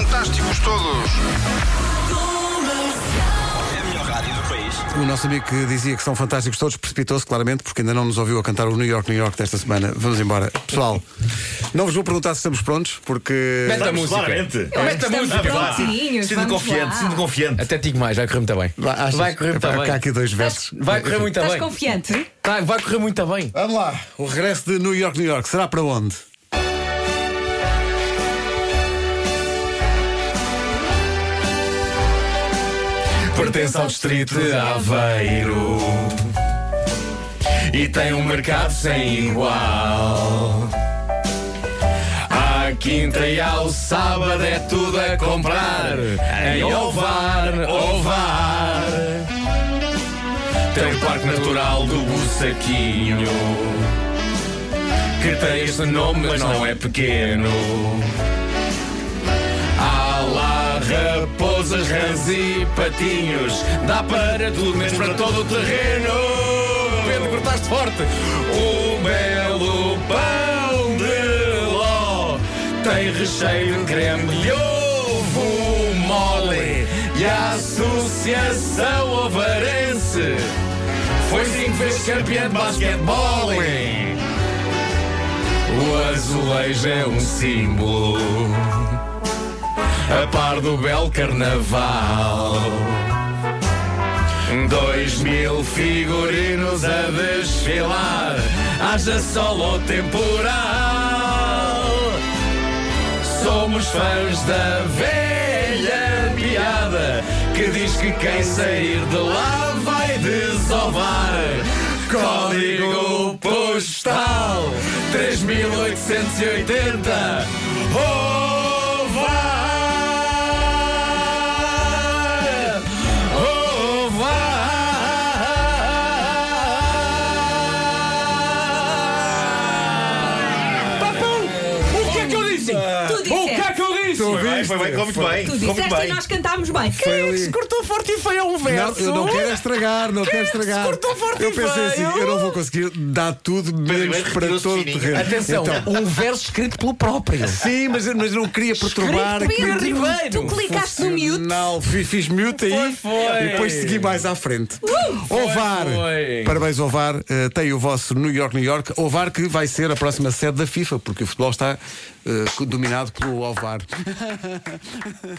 fantásticos todos. É. O nosso amigo que dizia que são fantásticos todos precipitou-se claramente porque ainda não nos ouviu a cantar o New York, New York desta semana. Vamos embora. Pessoal, não vos vou perguntar se estamos prontos porque. Mete a música. claramente. Mete a música. Prontinhos, Sinto confiante, sinto confiante. Até digo mais, vai correr muito bem. Vai, achas? Vai correr muito Epá, bem. Há aqui dois versos. Vai correr muito Estás bem. confiante? Tá, vai correr muito bem. Vamos lá. O regresso de New York, New York será para onde? Pertence ao distrito de Aveiro e tem um mercado sem igual. À quinta e ao sábado é tudo a comprar em Ovar, Ovar. Tem o Parque Natural do Bussaquinho que tem este nome, mas não é pequeno. Raposas, rãs e patinhos. Dá para tudo, mesmo para todo o terreno. Pedro, cortaste forte. O belo pão de ló tem recheio de creme de ovo mole. E a Associação Ovarense foi cinco vezes campeã de basquetebol. O azulejo é um símbolo a par do belo carnaval. Dois mil figurinos a desfilar, haja sol ou temporal. Somos fãs da velha piada que diz que quem sair de lá vai desovar. Código postal 3880 Ovar! Foi bem, foi bem, ficou muito bem. Tu ficou muito disseste e bem. nós cantámos bem. Foi ali. Cortou forte e feio a um Não, verso. eu não quero estragar, não quero é que se estragar. cortou forte Eu e pensei assim, feio? eu não vou conseguir dar tudo menos para retirou-se todo o fininho. terreno. Atenção, Então, um verso escrito pelo próprio. sim, mas, mas não queria perturbar Escrito aquilo. Pedro Ribeiro. Tu clicaste no mute. Não, fiz, fiz mute aí Foi, foi. e depois segui mais à frente. Ovar, foi. parabéns Ovar, eh, tem o vosso New York, New York. Ovar que vai ser a próxima sede da FIFA, porque o futebol está dominado pelo Ovar.